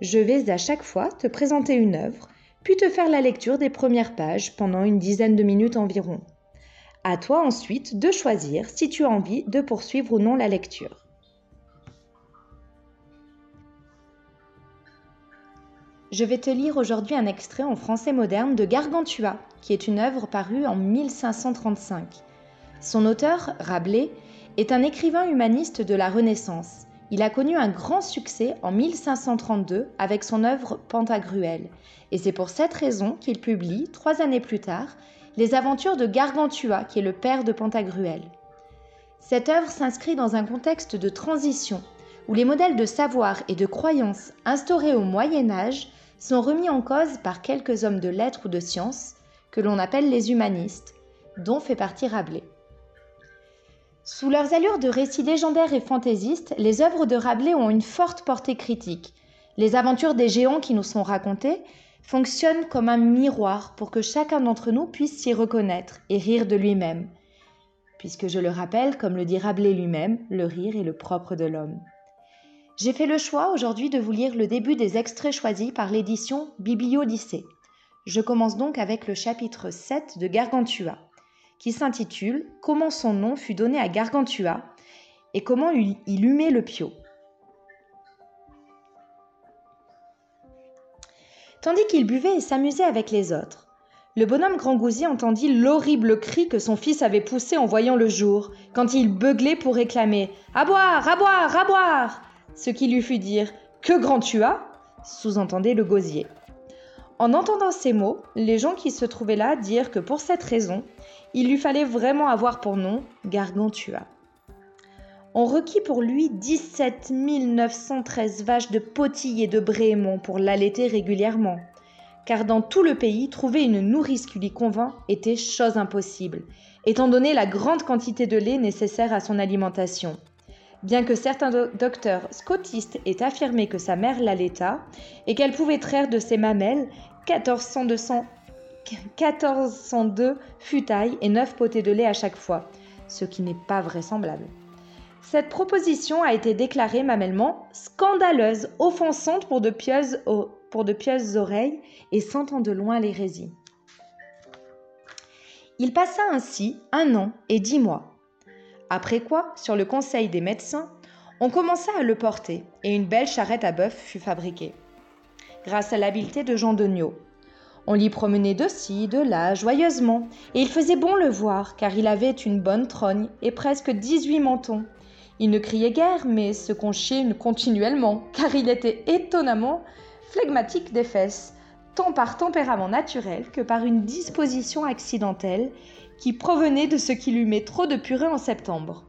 Je vais à chaque fois te présenter une œuvre, puis te faire la lecture des premières pages pendant une dizaine de minutes environ. À toi ensuite de choisir si tu as envie de poursuivre ou non la lecture. Je vais te lire aujourd'hui un extrait en français moderne de Gargantua, qui est une œuvre parue en 1535. Son auteur, Rabelais, est un écrivain humaniste de la Renaissance. Il a connu un grand succès en 1532 avec son œuvre Pantagruel, et c'est pour cette raison qu'il publie, trois années plus tard, Les aventures de Gargantua, qui est le père de Pantagruel. Cette œuvre s'inscrit dans un contexte de transition, où les modèles de savoir et de croyance instaurés au Moyen Âge sont remis en cause par quelques hommes de lettres ou de sciences, que l'on appelle les humanistes, dont fait partie Rabelais. Sous leurs allures de récits légendaires et fantaisistes, les œuvres de Rabelais ont une forte portée critique. Les aventures des géants qui nous sont racontées fonctionnent comme un miroir pour que chacun d'entre nous puisse s'y reconnaître et rire de lui-même. Puisque je le rappelle, comme le dit Rabelais lui-même, le rire est le propre de l'homme. J'ai fait le choix aujourd'hui de vous lire le début des extraits choisis par l'édition Bibliodyssée. Je commence donc avec le chapitre 7 de Gargantua qui s'intitule Comment son nom fut donné à Gargantua et comment il humait le pio. Tandis qu'il buvait et s'amusait avec les autres, le bonhomme Grand Gousier entendit l'horrible cri que son fils avait poussé en voyant le jour, quand il beuglait pour réclamer À boire, à boire, à boire Ce qui lui fut dire Que grand tu sous-entendait le gosier. En entendant ces mots, les gens qui se trouvaient là dirent que pour cette raison, il lui fallait vraiment avoir pour nom Gargantua. On requit pour lui 17 913 vaches de Potilles et de Bréhémont pour l'allaiter régulièrement, car dans tout le pays, trouver une nourrice qui lui convint était chose impossible, étant donné la grande quantité de lait nécessaire à son alimentation. Bien que certains docteurs scotistes aient affirmé que sa mère l'allaita et qu'elle pouvait traire de ses mamelles 1400 1402 futailles et 9 potées de lait à chaque fois, ce qui n'est pas vraisemblable. Cette proposition a été déclarée mamellement scandaleuse, offensante pour de pieuses, pour de pieuses oreilles et sentant de loin l'hérésie. Il passa ainsi un an et dix mois. Après quoi, sur le conseil des médecins, on commença à le porter et une belle charrette à bœuf fut fabriquée. Grâce à l'habileté de Jean Degnaud, on l'y promenait de ci, de là, joyeusement, et il faisait bon le voir, car il avait une bonne trogne et presque dix-huit mentons. Il ne criait guère, mais se conchiait continuellement, car il était étonnamment flegmatique des fesses, tant par tempérament naturel que par une disposition accidentelle qui provenait de ce qui lui trop de purée en septembre.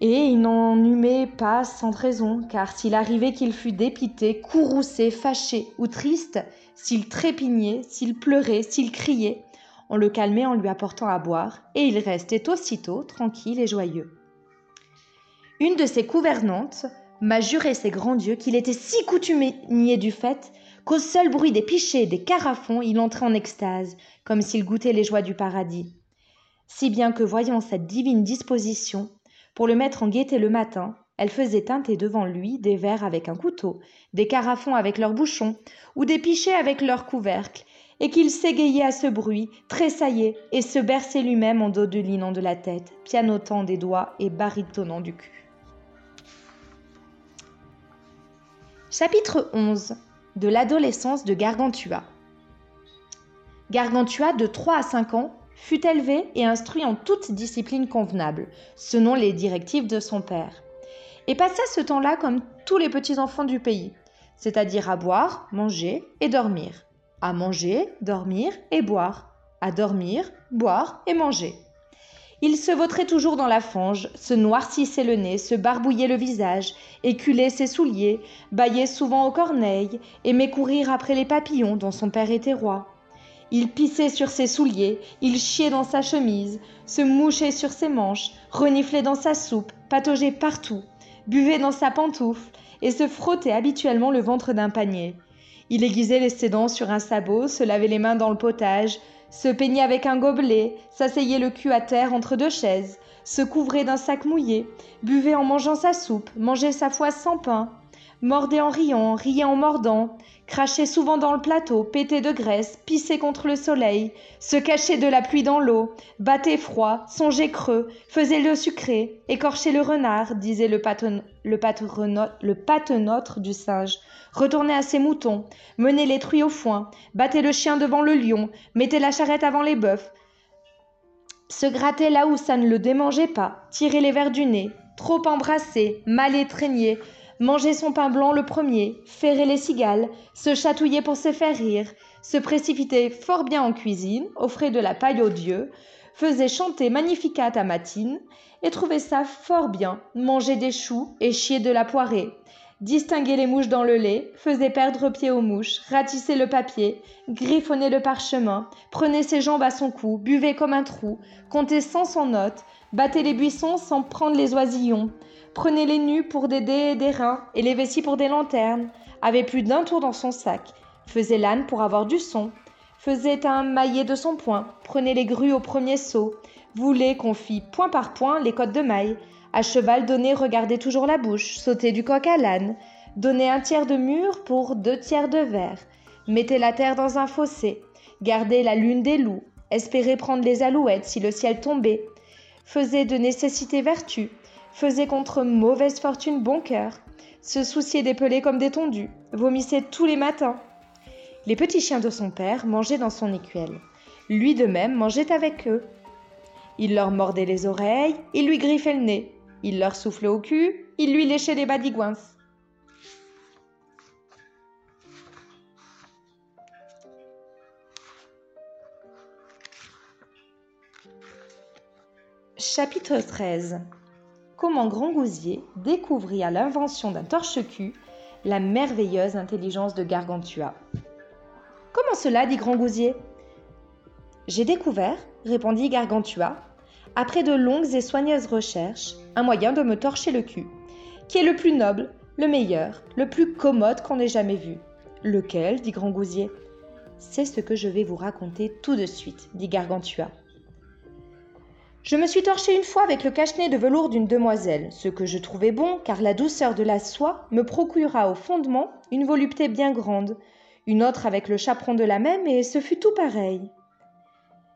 Et il n'en humait pas sans raison, car s'il arrivait qu'il fût dépité, courroucé, fâché ou triste, s'il trépignait, s'il pleurait, s'il criait, on le calmait en lui apportant à boire, et il restait aussitôt tranquille et joyeux. Une de ses gouvernantes m'a juré ses grands dieux qu'il était si coutumier du fait qu'au seul bruit des pichets et des carafons, il entrait en extase, comme s'il goûtait les joies du paradis. Si bien que voyant cette divine disposition, pour le mettre en gaieté le matin, elle faisait teinter devant lui des verres avec un couteau, des carafons avec leurs bouchons, ou des pichets avec leurs couvercles, et qu'il s'égayait à ce bruit, tressaillait, et se berçait lui-même en dodelinant de la tête, pianotant des doigts et baritonnant du cul. Chapitre 11 De l'adolescence de Gargantua Gargantua, de 3 à 5 ans, fut élevé et instruit en toute discipline convenable, selon les directives de son père, et passa ce temps-là comme tous les petits enfants du pays, c'est-à-dire à boire, manger et dormir, à manger, dormir et boire, à dormir, boire et manger. Il se vautrait toujours dans la fange, se noircissait le nez, se barbouillait le visage, éculait ses souliers, bâillait souvent aux corneilles, aimait courir après les papillons dont son père était roi. Il pissait sur ses souliers, il chiait dans sa chemise, se mouchait sur ses manches, reniflait dans sa soupe, pataugeait partout, buvait dans sa pantoufle et se frottait habituellement le ventre d'un panier. Il aiguisait ses dents sur un sabot, se lavait les mains dans le potage, se peignait avec un gobelet, s'asseyait le cul à terre entre deux chaises, se couvrait d'un sac mouillé, buvait en mangeant sa soupe, mangeait sa foie sans pain, mordait en riant, riait en mordant, crachait souvent dans le plateau, pétait de graisse, pissait contre le soleil, se cachait de la pluie dans l'eau, battait froid, songeait creux, faisait le sucré, écorchait le renard, disait le, patenotre du singe, retournait à ses moutons, menait les truies au foin, battait le chien devant le lion, mettait la charrette avant les bœufs, se grattait là où ça ne le démangeait pas, tirait les verres du nez, trop embrassé, mal étreigné, mangeait son pain blanc le premier, ferrait les cigales, se chatouillait pour se faire rire, se précipitait fort bien en cuisine, offrait de la paille aux dieux, faisait chanter Magnificat à Matine, et trouvait ça fort bien, manger des choux et chier de la poirée, distinguer les mouches dans le lait, faisait perdre pied aux mouches, ratissait le papier, griffonnait le parchemin, prenait ses jambes à son cou, buvait comme un trou, comptait sans son note, battait les buissons sans prendre les oisillons, prenait les nus pour des dés et des reins, et les vessies pour des lanternes, avait plus d'un tour dans son sac, faisait l'âne pour avoir du son, faisait un maillet de son poing, prenait les grues au premier saut, voulait qu'on fît point par point les côtes de maille, à cheval donné regardait toujours la bouche, sautait du coq à l'âne, donnait un tiers de mur pour deux tiers de verre, mettait la terre dans un fossé, gardait la lune des loups, espérait prendre les alouettes si le ciel tombait, faisait de nécessité vertu, faisait contre mauvaise fortune bon cœur, se souciait des pelés comme des tondus, vomissait tous les matins. Les petits chiens de son père mangeaient dans son écuelle. Lui de même mangeait avec eux. Il leur mordait les oreilles, il lui griffait le nez, il leur soufflait au cul, il lui léchait les badigouins. Chapitre 13 comment Grand Gousier découvrit à l'invention d'un torche-cul la merveilleuse intelligence de Gargantua. Comment cela dit Grand Gousier J'ai découvert, répondit Gargantua, après de longues et soigneuses recherches, un moyen de me torcher le cul, qui est le plus noble, le meilleur, le plus commode qu'on ait jamais vu. Lequel? dit Grand Gousier. C'est ce que je vais vous raconter tout de suite, dit Gargantua. Je me suis torché une fois avec le cache-nez de velours d'une demoiselle, ce que je trouvais bon, car la douceur de la soie me procura au fondement une volupté bien grande, une autre avec le chaperon de la même, et ce fut tout pareil.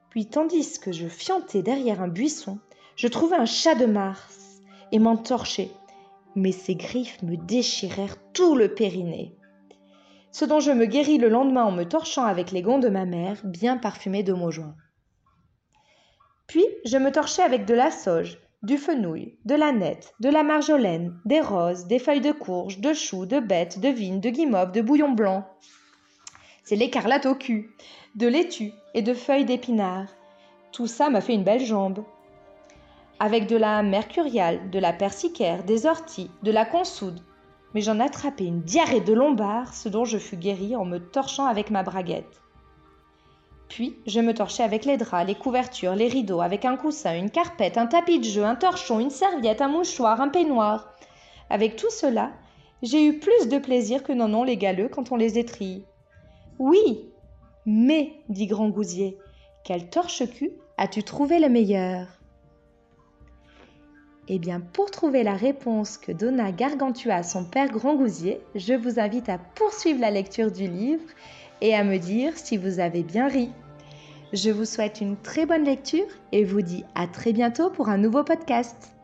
Puis, tandis que je fiantais derrière un buisson, je trouvai un chat de Mars et m'en torchai, mais ses griffes me déchirèrent tout le périnée. Ce dont je me guéris le lendemain en me torchant avec les gonds de ma mère, bien parfumés de joint. Puis je me torchais avec de la sauge, du fenouil, de la nette, de la marjolaine, des roses, des feuilles de courge, de choux, de bêtes, de vigne, de guimauve, de bouillon blanc. C'est l'écarlate au cul, de laitue et de feuilles d'épinard. Tout ça m'a fait une belle jambe. Avec de la mercuriale, de la persicaire, des orties, de la consoude. Mais j'en attrapai une diarrhée de lombard, ce dont je fus guéri en me torchant avec ma braguette. Puis je me torchais avec les draps, les couvertures, les rideaux, avec un coussin, une carpette, un tapis de jeu, un torchon, une serviette, un mouchoir, un peignoir. Avec tout cela, j'ai eu plus de plaisir que n'en ont les galeux quand on les étrille. Oui, mais, dit Grand Gousier, quel torche-cul as-tu trouvé le meilleur? Eh bien, pour trouver la réponse que donna Gargantua à son père Grand Gousier, je vous invite à poursuivre la lecture du livre et à me dire si vous avez bien ri. Je vous souhaite une très bonne lecture et vous dis à très bientôt pour un nouveau podcast.